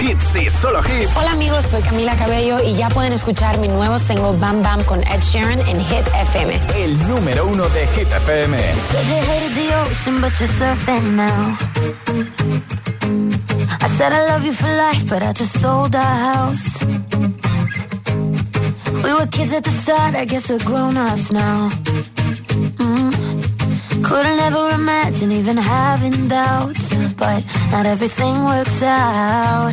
Hits. Y solo hits. Hola amigos, soy Camila Cabello y ya pueden escuchar mi nuevo single Bam Bam con Ed Sheeran en Hit FM. El número uno de Hit FM. Said you hated the ocean, but you're surfing now. I said I love you for life, but I just sold our house. We were kids at the start, I guess we're grown ups now. Mm. Couldn't ever imagine even having doubts, but not everything works out.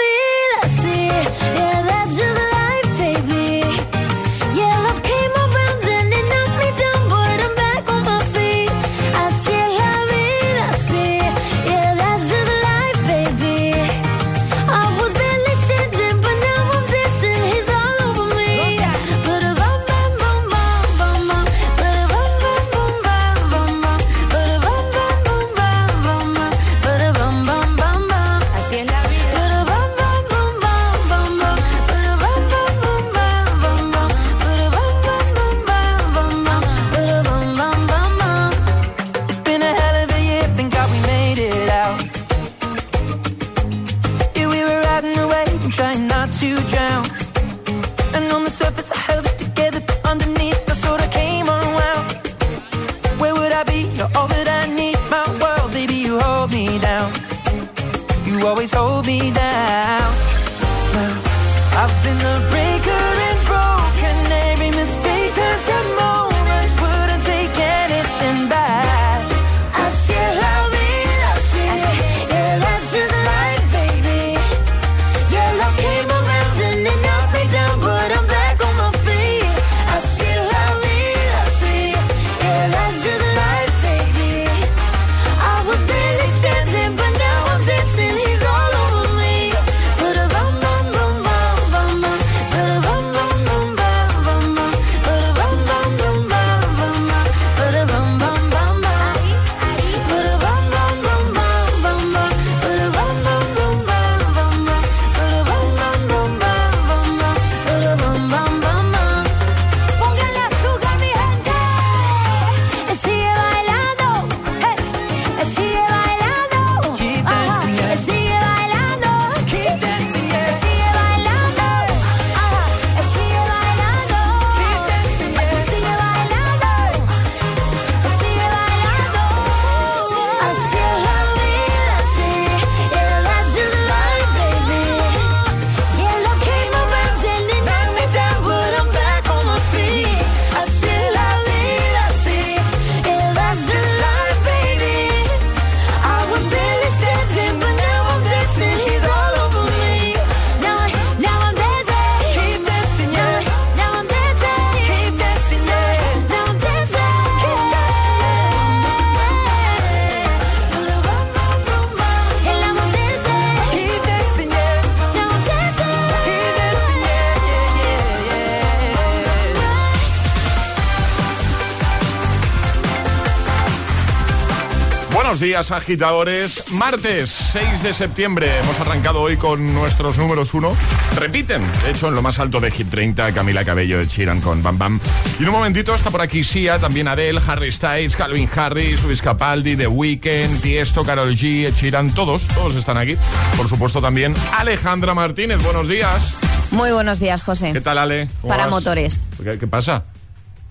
días, agitadores. Martes 6 de septiembre. Hemos arrancado hoy con nuestros números uno. Repiten, de hecho, en lo más alto de Hit 30, Camila Cabello de Chiran con Bam Bam. Y en un momentito está por aquí Sia, también Adele, Harry Styles, Calvin Harris, Luis Capaldi, The Weeknd, Tiesto, Carol G, Sheeran, todos, todos están aquí. Por supuesto también Alejandra Martínez. Buenos días. Muy buenos días, José. ¿Qué tal, Ale? ¿Cómo Para vas? motores. ¿Qué, qué pasa?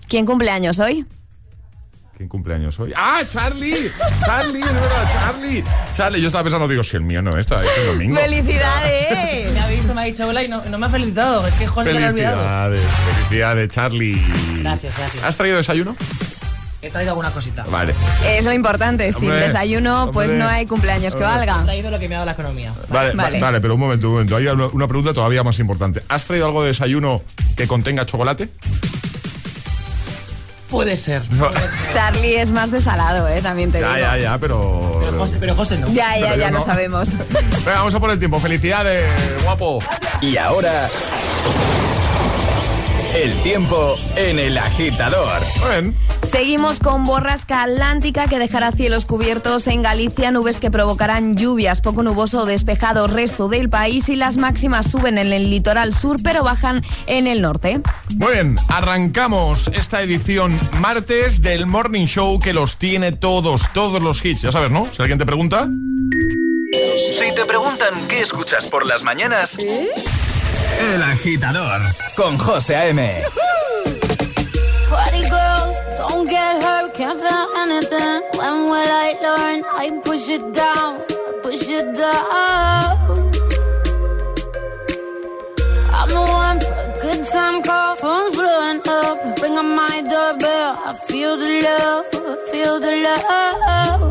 ¿Quién cumple años hoy? ¿Quién cumpleaños hoy? ¡Ah, Charlie! ¡Charlie! Es verdad, Charlie. Charlie, yo estaba pensando, digo, si el mío no está, es el domingo. ¡Felicidades! Me ha visto, me ha dicho hola y no, no me ha felicitado. Es que José se lo ha olvidado. Felicidades, felicidades, Charlie. Gracias, gracias. ¿Has traído desayuno? He traído alguna cosita. Vale. Es lo importante. Sin Hombre, desayuno, pues no hay cumpleaños que Hombre. He valga. traído lo que me ha dado la economía. Vale, Vale. va- vale, pero un momento, un momento. Hay una una pregunta todavía más importante. ¿Has traído algo de desayuno que contenga chocolate? Puede ser. Charlie es más desalado, ¿eh? También te digo. Ya, ya, ya, pero... Pero José, pero José no. Ya, ya, ya yo lo no. sabemos. Venga, vamos a por el tiempo. Felicidades, guapo. Y ahora. El tiempo en el agitador. Muy bien. Seguimos con borrasca atlántica que dejará cielos cubiertos en Galicia, nubes que provocarán lluvias, poco nuboso o despejado resto del país y las máximas suben en el litoral sur pero bajan en el norte. Muy bien, arrancamos esta edición martes del Morning Show que los tiene todos, todos los hits. Ya sabes, ¿no? Si alguien te pregunta... Si te preguntan qué escuchas por las mañanas. El agitador con José A.M. Party girls, don't get hurt, can't feel anything. When will I learn? I push it down, push it down. I'm the one for a good time call, phone's blowing up. Ring on my doorbell, I feel the love, feel the love.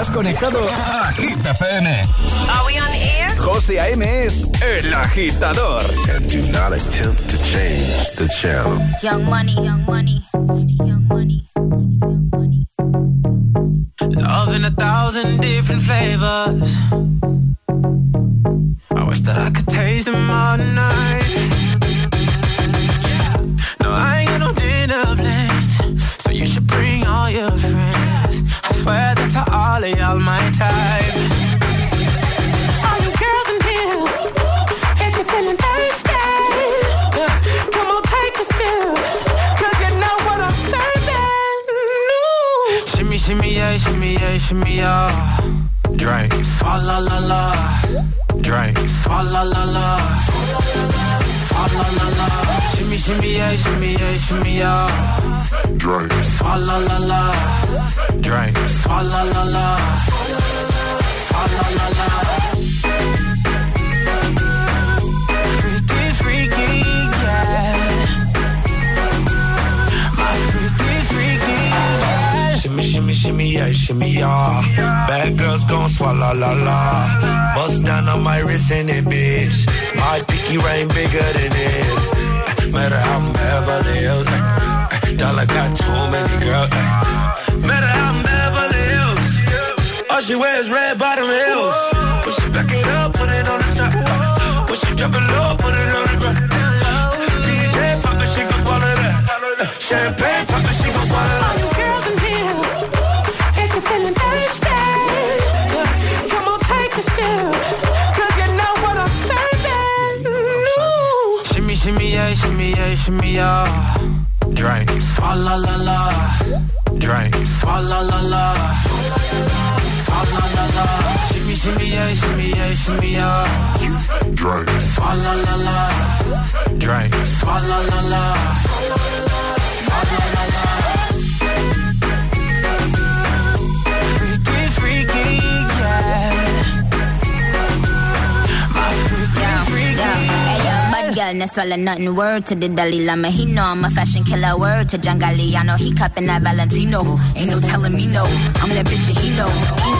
Estás conectado a Hit FM. Are we on air? José A.M. es el agitador. And do not attempt to change the channel. Young money, young money, young money, young money. Love in a thousand different flavors. I wish that I could shimmy, yeah. Drink. Swalla la la. Drink. Swalla la la. Swalla la la. Shimmy, shimmy, yeah, shimmy, yeah, shimmy, yeah. Drink. Swalla la la. Drink. Swalla la la. Swalla la la. Shimmy, yeah, shimmy, yeah. Bad girls gon' swallow la la. Bust down on my wrist in it, bitch. My pinky ring bigger than this. Matter how I'm Beverly Hills. Dollar got too many girls. Matter how I'm Beverly Hills. All she wears red bottom heels. When she back it up, put it on the top. When she drop it low, put it on the ground. DJ pop it, she gon' swallow that. Champagne pop it, she gon' swallow that. Shimmy, yeah, shimmy, yeah. Drink, Swalla la la, drink. swalla la la, swalla la la. Shimmy, shimmy, yeah, shimmy, yeah, shimmy, yeah. Drink, Swalla la la, drink. swalla la la, swalla la la. Bad swallow nothing. Word to the Dalai Lama. He know I'm a fashion killer. Word to John Galliano. He cupping that Valentino. Ain't no telling me no. I'm that bitch that he know.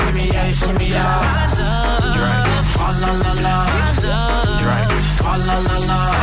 shimmy, yeah, shimmy, yeah. Drink, Swalla la la, drink. swalla la la.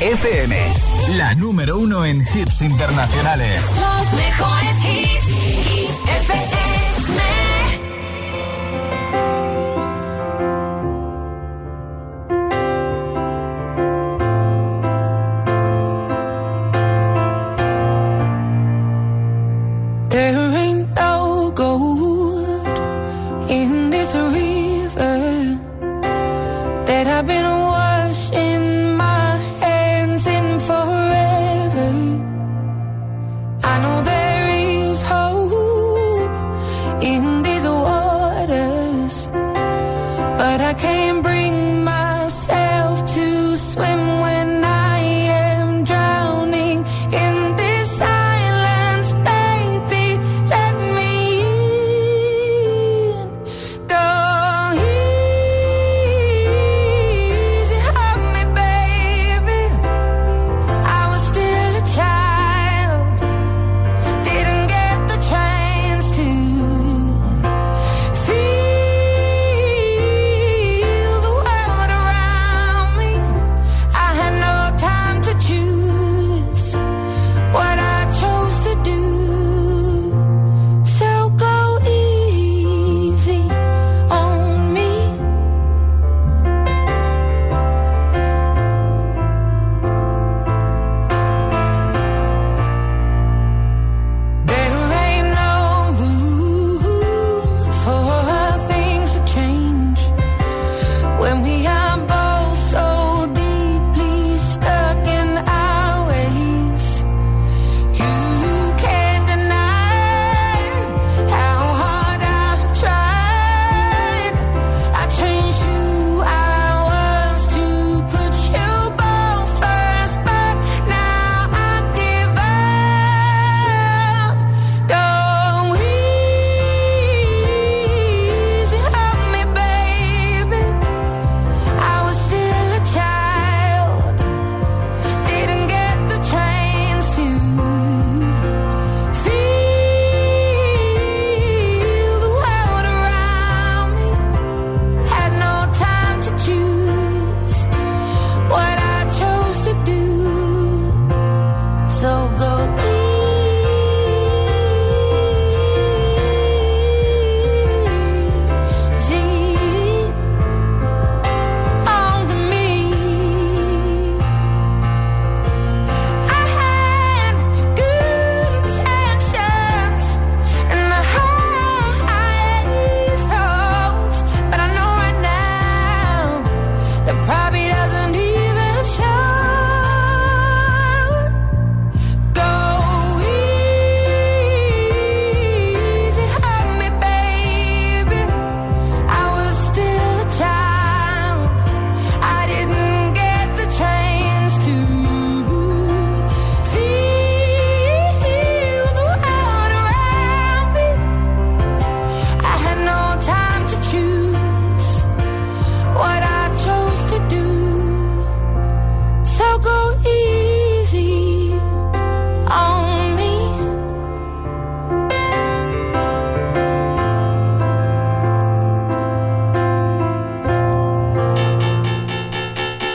FM, la número uno en hits internacionales. Los mejores hits. Hit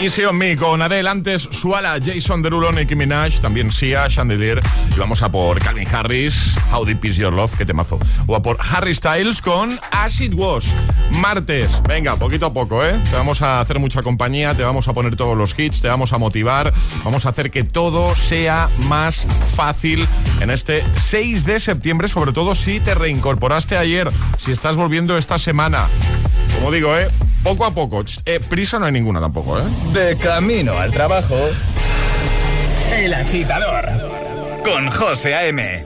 Easy on Me con Adele, antes Suala, Jason Derulo, Nicki Minaj, también Sia, Chandelier. Y vamos a por Calvin Harris, How Deep Is Your Love, qué temazo. O a por Harry Styles con As It Was. Martes, venga, poquito a poco, ¿eh? Te vamos a hacer mucha compañía, te vamos a poner todos los hits, te vamos a motivar, vamos a hacer que todo sea más fácil en este 6 de septiembre, sobre todo si te reincorporaste ayer, si estás volviendo esta semana. Como digo, ¿eh? Poco a poco. Eh, prisa no hay ninguna tampoco, ¿eh? De camino al trabajo. El agitador. Con José A.M.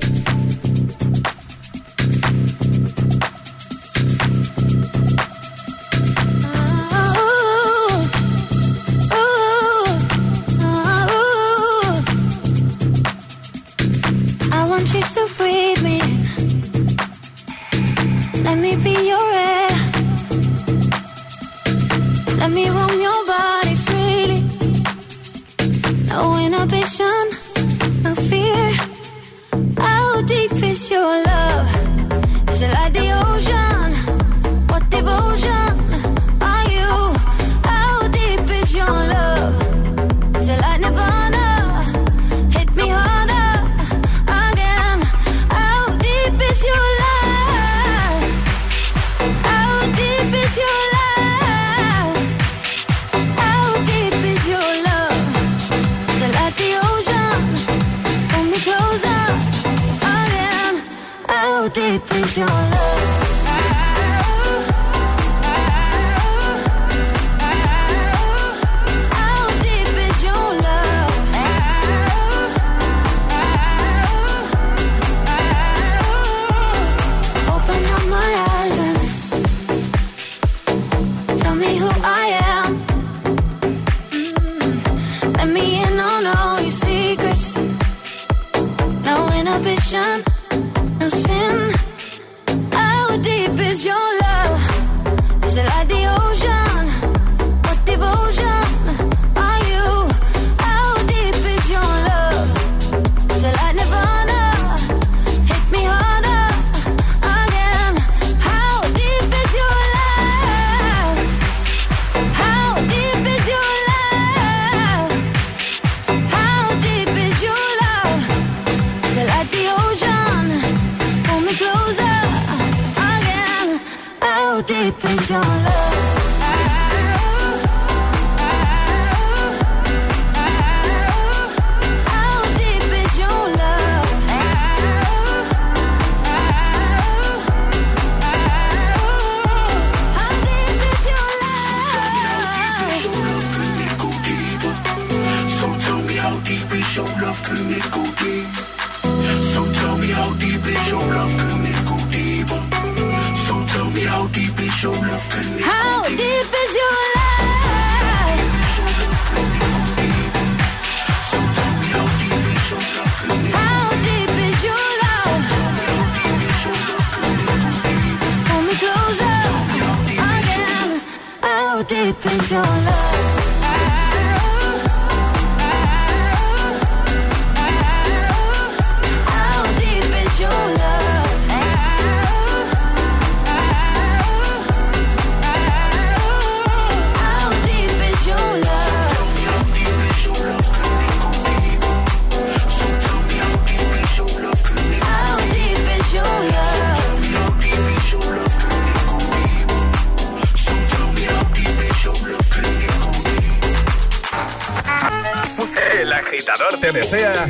te desea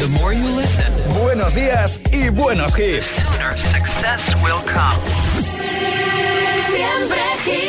buenos días y buenos hits. Siempre hits.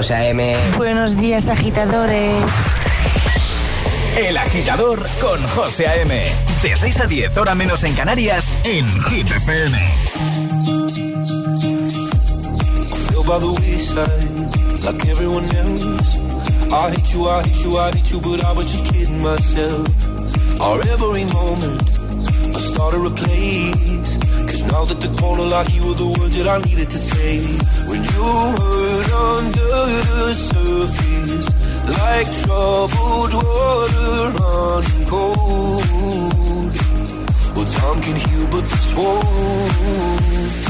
José M. Buenos días, agitadores. El agitador con José A.M. De 6 a 10, hora menos en Canarias, en Hit FM. feel by the wayside, like everyone else. I hate you, I hate you, I hate you, but I was just kidding myself. Our every moment, Started a. Cause now that the corner lock, you were the words that I needed to say. When you hurt under the surface, like troubled water running cold. Well, time can heal, but this won't.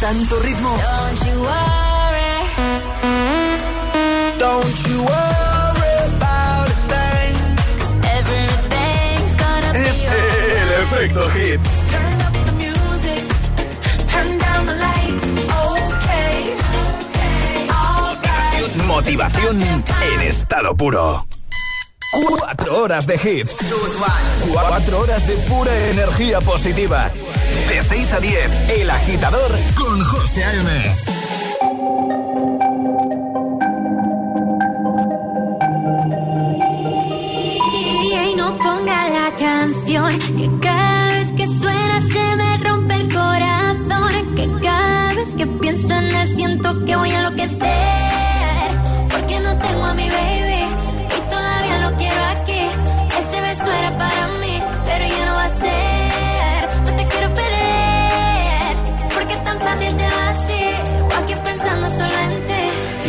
tanto ritmo? Don't you worry. Don't you worry about a thing. Everything's gonna be Es el efecto hit. Turn up the music. Turn down the lights. Okay. Alright. Motivación en estado puro. Cuatro horas de hits. Cuatro horas de pura energía positiva. De 6 a 10, El Agitador con José A.M. DJ no ponga la canción que cada vez que suena se me rompe el corazón que cada vez que pienso en él siento que voy a enloquecer para mí pero ya no va a ser no te quiero perder porque es tan fácil te vas así o aquí pensando solo en ti.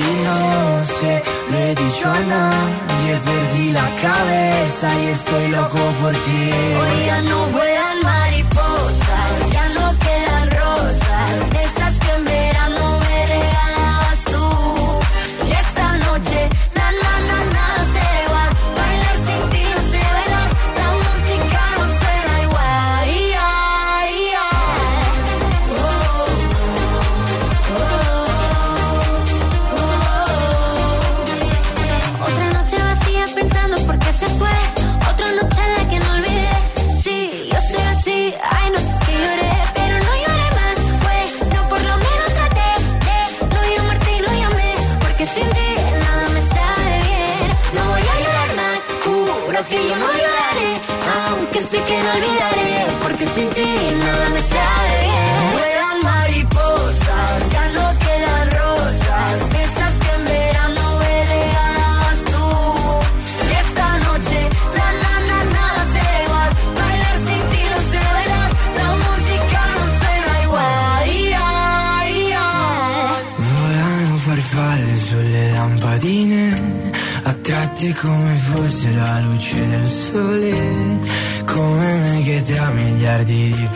Y no sé, lo he dicho a nadie, perdí la cabeza y estoy loco por ti. Hoy ya no vuelan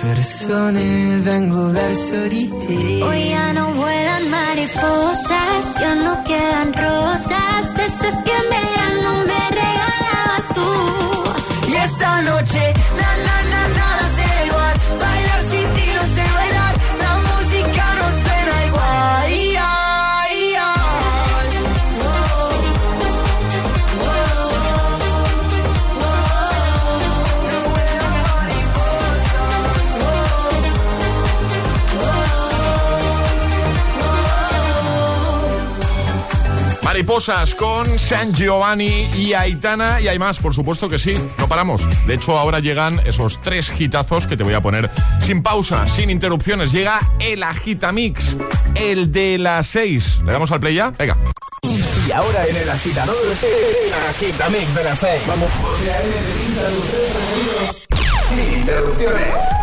persone vengo verso di te. Hoy ya no vuelan mariposas, ya no quedan rosas, de esas que me Mariposas con San Giovanni y Aitana y hay más, por supuesto que sí, no paramos. De hecho, ahora llegan esos tres hitazos que te voy a poner sin pausa, sin interrupciones. Llega el Agitamix, el de las seis. ¿Le damos al play ya? Venga. Y ahora en el agitador, el agitamix de las 6. Vamos. Sin interrupciones.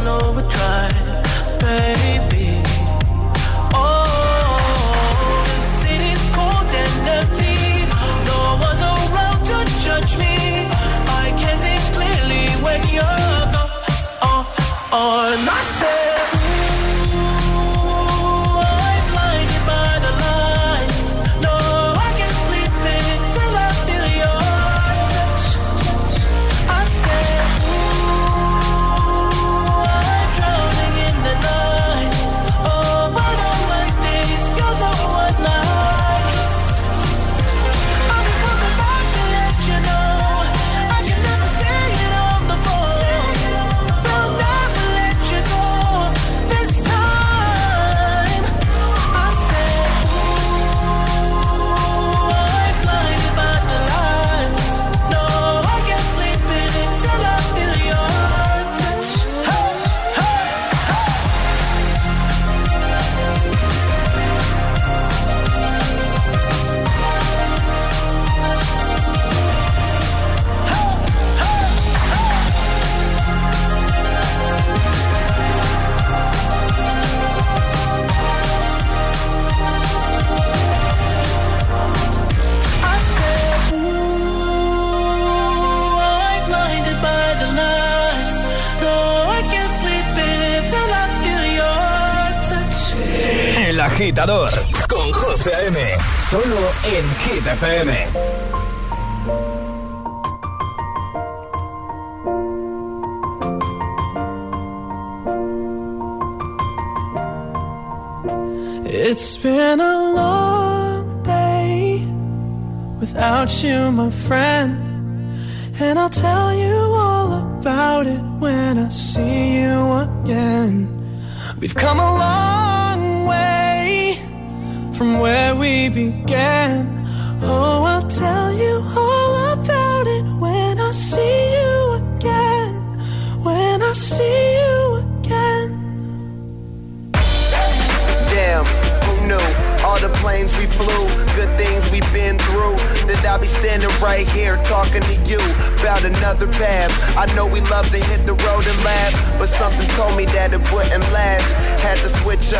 In overdrive,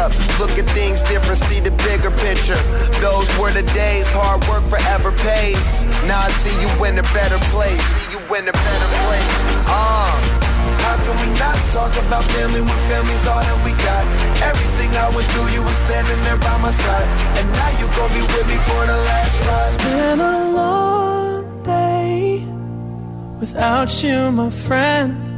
up, look at things different, see the bigger picture. Those were the days, hard work forever pays. Now I see you in a better place. See you in a better place. Uh. How can we not talk about family when family's all that we got? Everything I went through, you were standing there by my side. And now you gon' be with me for the last ride. It's been a long day without you, my friend.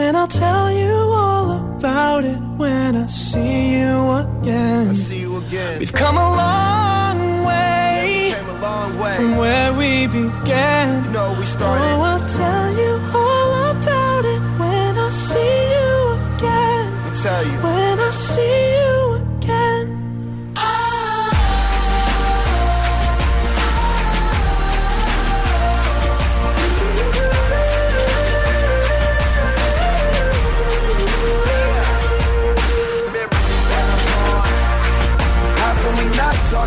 And I'll tell you all about it when I see you again. I see you again. We've come a long way, Came a long way. from where we began. You know we started. Oh, I'll tell you all about it when I see you again. Me tell you. When I see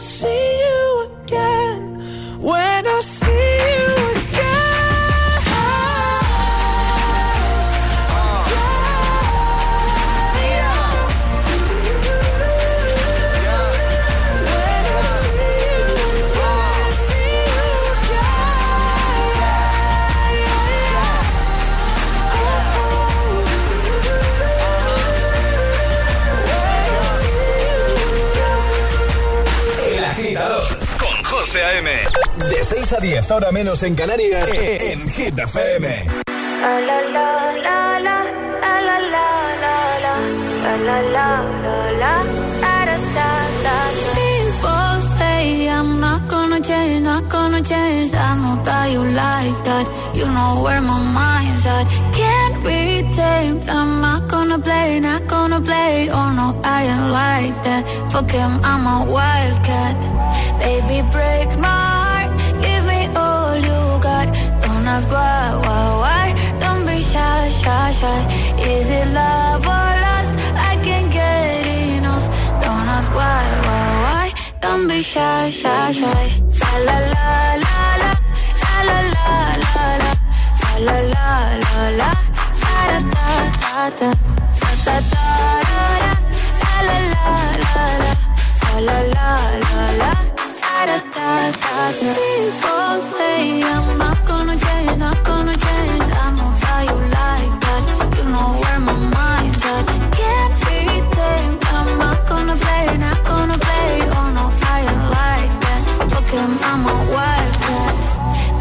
see you 6 a 10, ahora menos en Canarias, en Hit FM. La la la la la la la la la la la la la la la da da da da People say I'm not gonna change, not gonna change. I know that you like that. You know where my mind's at. Can't be tamed. I'm not gonna play, not gonna play. Oh no, I ain't like that. Fuck him, I'm a wildcat. Baby, break my be. Is it love or lust? I can't get enough. Don't ask why, why, why? Be shy, shy. La. People say I'm. Gonna change, not gonna change. I know how you like that. You know where my mind's at. Can't be tamed. I'm not gonna play, not gonna play. Oh no, I ain't like that. Fuck him, I'm a wildcat.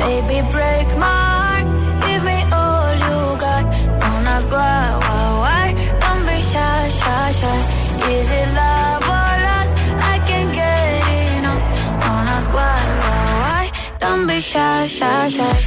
Baby, break my heart. Give me all you got. Don't ask why, why, why. Don't be shy, shy, shy. Is it love or lust? I can't get enough. Don't ask why, why, why. Don't be shy, shy, shy.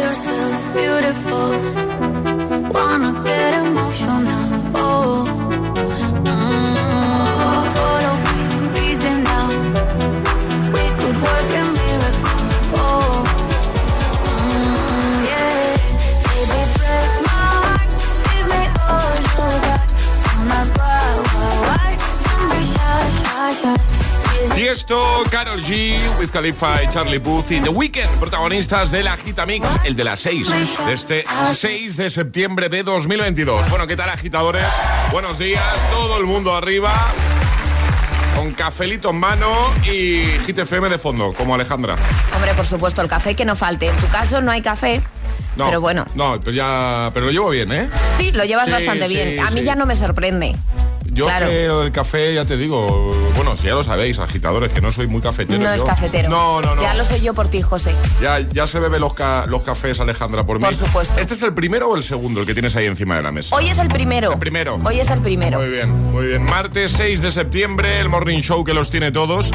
Carol G, Wiz Khalifa y Charlie Puth y The Weeknd, protagonistas de la Gita Mix, el de las 6, de este 6 de septiembre de 2022. Bueno, ¿qué tal agitadores? Buenos días, todo el mundo arriba, con cafelito en mano y Hit FM de fondo, como Alejandra. Hombre, por supuesto, el café que no falte. En tu caso no hay café, No, pero bueno. No, pero ya, pero lo llevo bien, ¿eh? Sí, lo llevas Sí, bastante sí, bien. A mí sí. ya no me sorprende. Yo Claro. que lo del café, ya te digo, bueno, si ya lo sabéis, agitadores, que no soy muy cafetero. No es cafetero. No, no, no. Ya lo soy yo por ti, José. Ya, ya se bebe los, ca- los cafés, Alejandra, por mí. Por supuesto. ¿Este es el primero o el segundo, el que tienes ahí encima de la mesa? Hoy es el primero. El primero. Hoy es el primero. Muy bien, muy bien. Martes 6 de septiembre, el Morning Show que los tiene todos.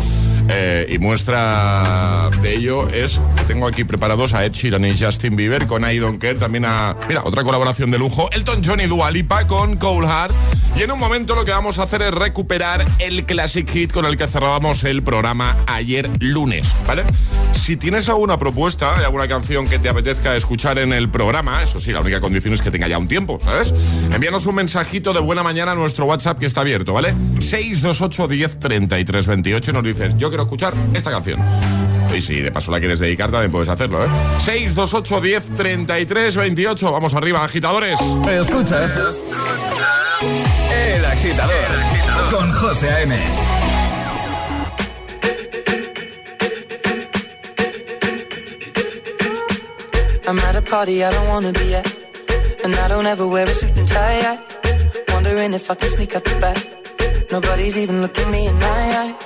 Eh, y muestra de ello es que tengo aquí preparados a Ed Sheeran y Justin Bieber con I Don't Care. También a, mira, otra colaboración de lujo. Elton John y Dua Lipa con Cole Hart. Y en un momento lo que vamos a hacer es recuperar el classic hit con el que cerrábamos el programa ayer lunes, ¿vale? Si tienes alguna propuesta alguna canción que te apetezca escuchar en el programa, eso sí, la única condición es que tenga ya un tiempo, ¿sabes? Envíanos un mensajito de buena mañana a nuestro WhatsApp que está abierto, ¿vale? 628 10 33 28 y nos dices, yo quiero escuchar esta canción. Y si de paso la quieres dedicar, también puedes hacerlo, ¿eh? 628 10 33 28. Vamos arriba, agitadores. Escuchas El Agitador con José A.M. I'm at a party I don't wanna be at. And I don't ever wear a suit and tie. I wondering if I can sneak out the back. Nobody's even looking me in my eyes.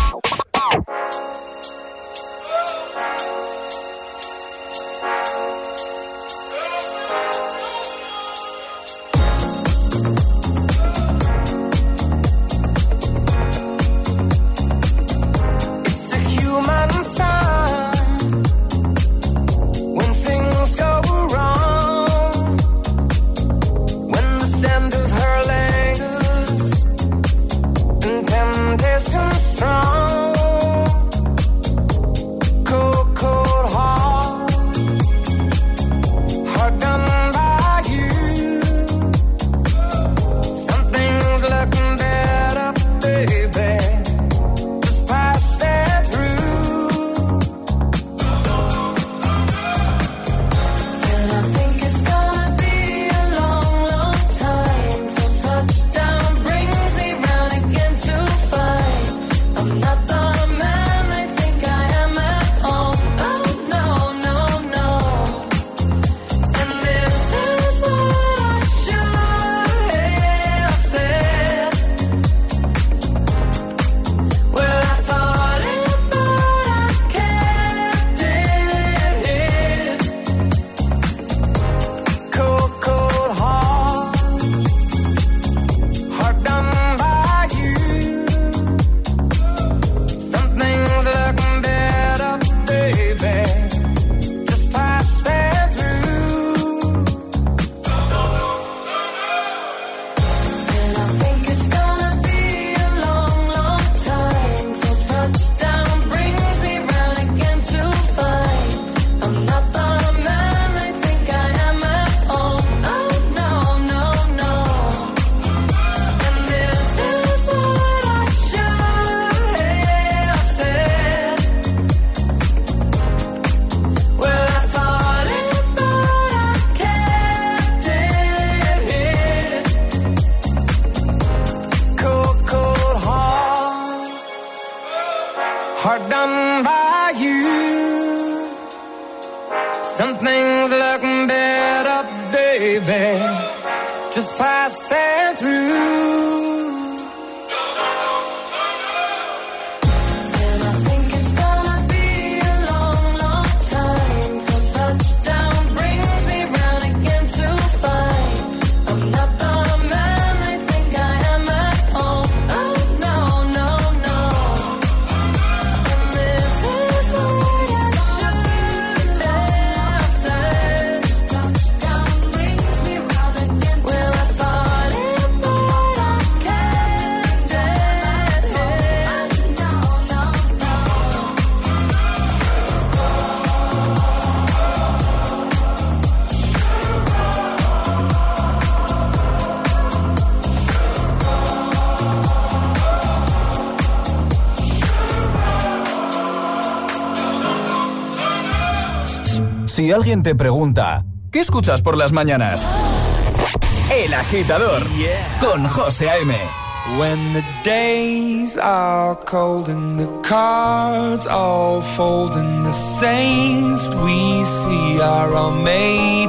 alguien te pregunta, ¿qué escuchas por las mañanas? El agitador yeah. con José A.M. When the days are cold and the cards all fold and the saints we see are all made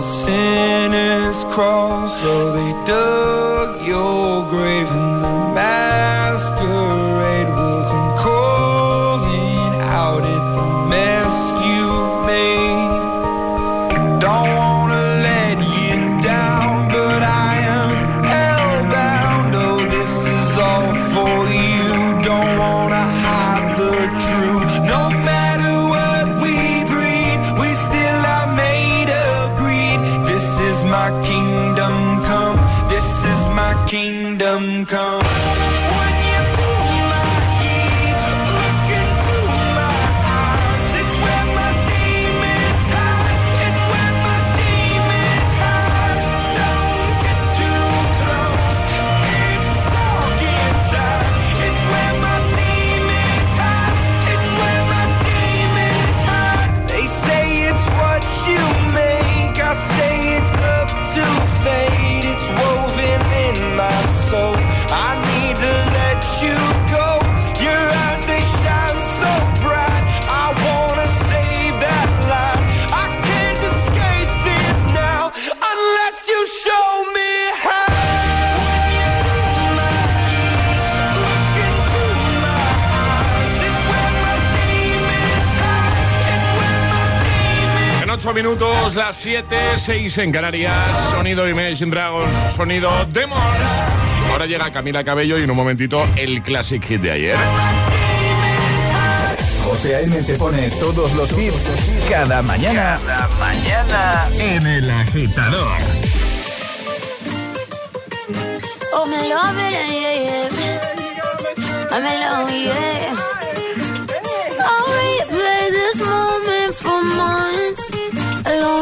the sinners crawl, so they do. Las 7, 6 en Canarias. Sonido Image Dragons, sonido Demons. Ahora llega Camila Cabello y en un momentito el Classic Hit de ayer. José A.M. te pone todos los hits cada mañana. Cada mañana en El Agitador. Oh, me love it, yeah, oh, yeah. I me yeah.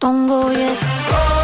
Don't go yet.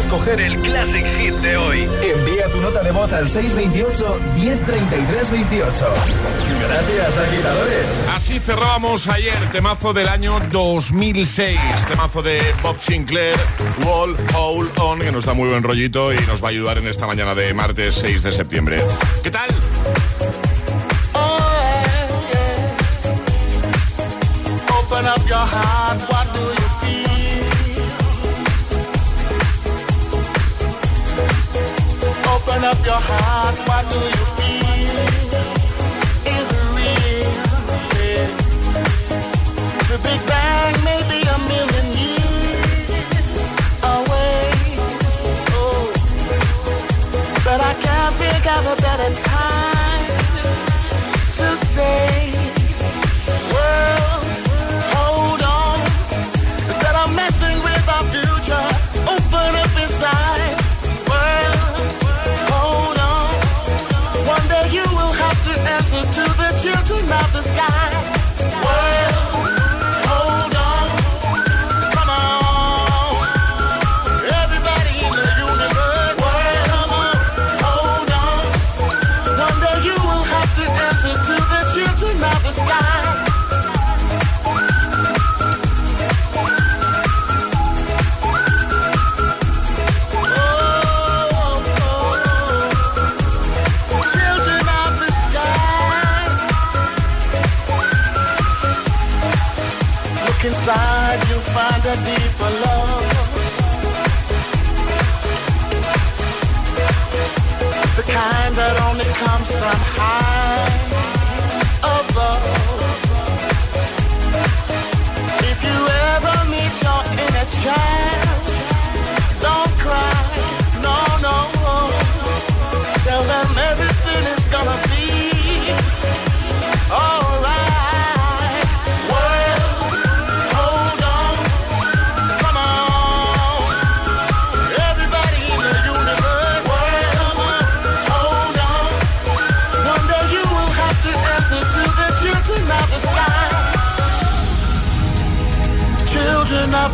escoger el Classic Hit de hoy. Envía tu nota de voz al 628 103328. Gracias, agitadores. Así cerrábamos ayer, temazo del año 2006. Temazo de Bob Sinclair, Wall Hole On, que nos da muy buen rollito y nos va a ayudar en esta mañana de martes 6 de septiembre. ¿Qué tal? Up your heart, what do you feel? Is real? The Big Bang may be a million years away. Oh. But I can't think of a better time to say,